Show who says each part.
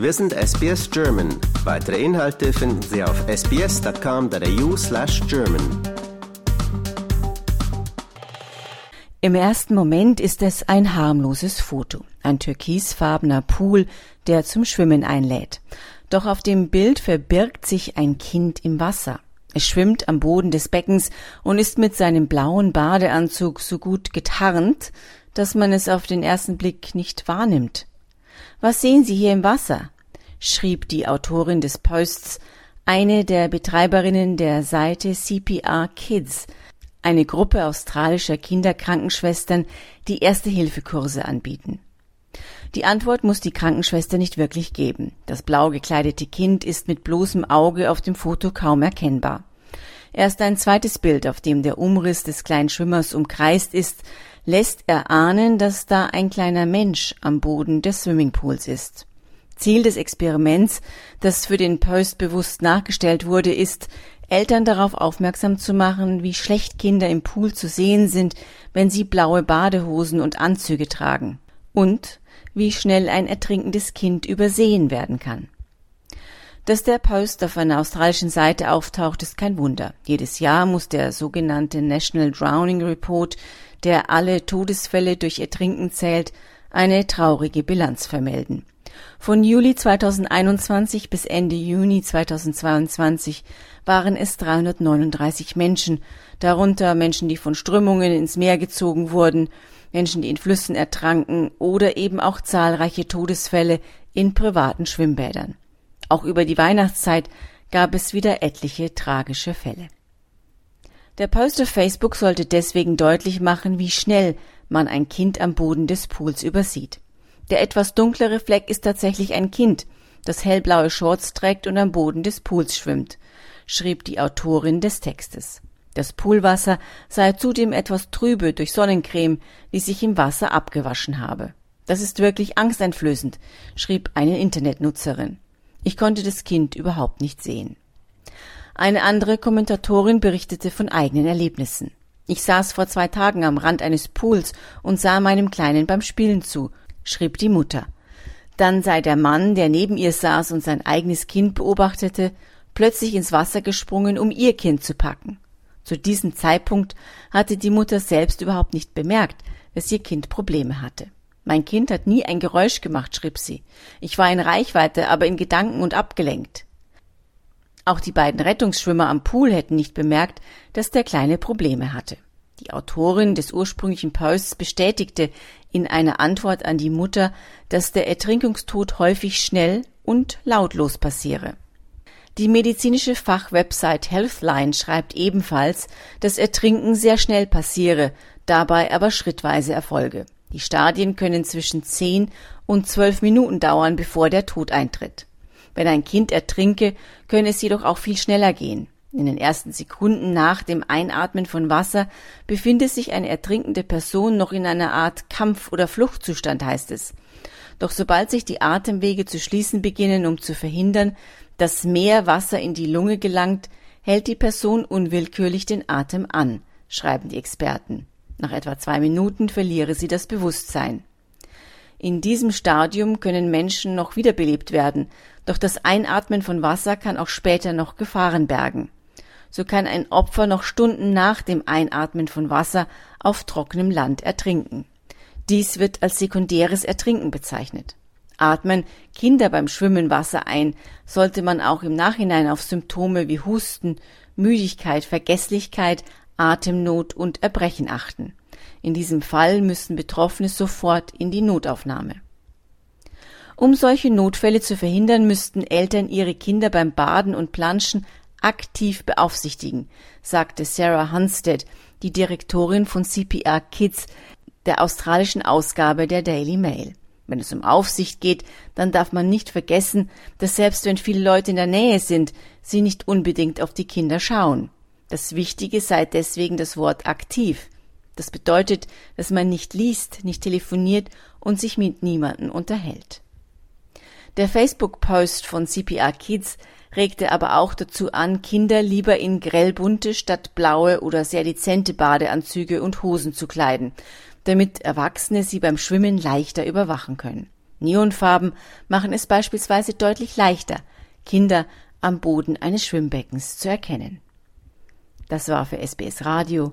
Speaker 1: Wir sind SBS German. Weitere Inhalte finden Sie auf sbs.com.au slash German.
Speaker 2: Im ersten Moment ist es ein harmloses Foto. Ein türkisfarbener Pool, der zum Schwimmen einlädt. Doch auf dem Bild verbirgt sich ein Kind im Wasser. Es schwimmt am Boden des Beckens und ist mit seinem blauen Badeanzug so gut getarnt, dass man es auf den ersten Blick nicht wahrnimmt. Was sehen Sie hier im Wasser? schrieb die Autorin des Posts, eine der Betreiberinnen der Seite CPR Kids, eine Gruppe australischer Kinderkrankenschwestern, die Erste-Hilfe-Kurse anbieten. Die Antwort muss die Krankenschwester nicht wirklich geben. Das blau gekleidete Kind ist mit bloßem Auge auf dem Foto kaum erkennbar. Erst ein zweites Bild, auf dem der Umriss des kleinen Schwimmers umkreist ist, lässt erahnen, dass da ein kleiner Mensch am Boden des Swimmingpools ist. Ziel des Experiments, das für den Post bewusst nachgestellt wurde, ist, Eltern darauf aufmerksam zu machen, wie schlecht Kinder im Pool zu sehen sind, wenn sie blaue Badehosen und Anzüge tragen. Und wie schnell ein ertrinkendes Kind übersehen werden kann. Dass der Post auf einer australischen Seite auftaucht, ist kein Wunder. Jedes Jahr muss der sogenannte National Drowning Report, der alle Todesfälle durch Ertrinken zählt, eine traurige Bilanz vermelden. Von Juli 2021 bis Ende Juni 2022 waren es 339 Menschen, darunter Menschen, die von Strömungen ins Meer gezogen wurden, Menschen, die in Flüssen ertranken oder eben auch zahlreiche Todesfälle in privaten Schwimmbädern. Auch über die Weihnachtszeit gab es wieder etliche tragische Fälle. Der Post auf Facebook sollte deswegen deutlich machen, wie schnell man ein Kind am Boden des Pools übersieht. Der etwas dunklere Fleck ist tatsächlich ein Kind, das hellblaue Shorts trägt und am Boden des Pools schwimmt, schrieb die Autorin des Textes. Das Poolwasser sei zudem etwas trübe durch Sonnencreme, die sich im Wasser abgewaschen habe. Das ist wirklich angsteinflößend, schrieb eine Internetnutzerin. Ich konnte das Kind überhaupt nicht sehen. Eine andere Kommentatorin berichtete von eigenen Erlebnissen. Ich saß vor zwei Tagen am Rand eines Pools und sah meinem Kleinen beim Spielen zu, schrieb die Mutter. Dann sei der Mann, der neben ihr saß und sein eigenes Kind beobachtete, plötzlich ins Wasser gesprungen, um ihr Kind zu packen. Zu diesem Zeitpunkt hatte die Mutter selbst überhaupt nicht bemerkt, dass ihr Kind Probleme hatte. Mein Kind hat nie ein Geräusch gemacht, schrieb sie. Ich war in Reichweite, aber in Gedanken und abgelenkt. Auch die beiden Rettungsschwimmer am Pool hätten nicht bemerkt, dass der Kleine Probleme hatte. Die Autorin des ursprünglichen Posts bestätigte in einer Antwort an die Mutter, dass der Ertrinkungstod häufig schnell und lautlos passiere. Die medizinische Fachwebsite Healthline schreibt ebenfalls, dass Ertrinken sehr schnell passiere, dabei aber schrittweise erfolge. Die Stadien können zwischen 10 und 12 Minuten dauern, bevor der Tod eintritt. Wenn ein Kind ertrinke, könne es jedoch auch viel schneller gehen. In den ersten Sekunden nach dem Einatmen von Wasser befindet sich eine ertrinkende Person noch in einer Art Kampf- oder Fluchtzustand, heißt es. Doch sobald sich die Atemwege zu schließen beginnen, um zu verhindern, dass mehr Wasser in die Lunge gelangt, hält die Person unwillkürlich den Atem an, schreiben die Experten. Nach etwa zwei Minuten verliere sie das Bewusstsein. In diesem Stadium können Menschen noch wiederbelebt werden, doch das Einatmen von Wasser kann auch später noch Gefahren bergen so kann ein Opfer noch Stunden nach dem Einatmen von Wasser auf trockenem Land ertrinken. Dies wird als sekundäres Ertrinken bezeichnet. Atmen Kinder beim Schwimmen Wasser ein, sollte man auch im Nachhinein auf Symptome wie Husten, Müdigkeit, Vergesslichkeit, Atemnot und Erbrechen achten. In diesem Fall müssen Betroffene sofort in die Notaufnahme. Um solche Notfälle zu verhindern, müssten Eltern ihre Kinder beim Baden und Planschen aktiv beaufsichtigen, sagte Sarah Hunstead, die Direktorin von CPR Kids, der australischen Ausgabe der Daily Mail. Wenn es um Aufsicht geht, dann darf man nicht vergessen, dass selbst wenn viele Leute in der Nähe sind, sie nicht unbedingt auf die Kinder schauen. Das Wichtige sei deswegen das Wort aktiv. Das bedeutet, dass man nicht liest, nicht telefoniert und sich mit niemandem unterhält. Der Facebook-Post von CPR Kids regte aber auch dazu an, Kinder lieber in grellbunte statt blaue oder sehr dezente Badeanzüge und Hosen zu kleiden, damit Erwachsene sie beim Schwimmen leichter überwachen können. Neonfarben machen es beispielsweise deutlich leichter, Kinder am Boden eines Schwimmbeckens zu erkennen. Das war für SBS Radio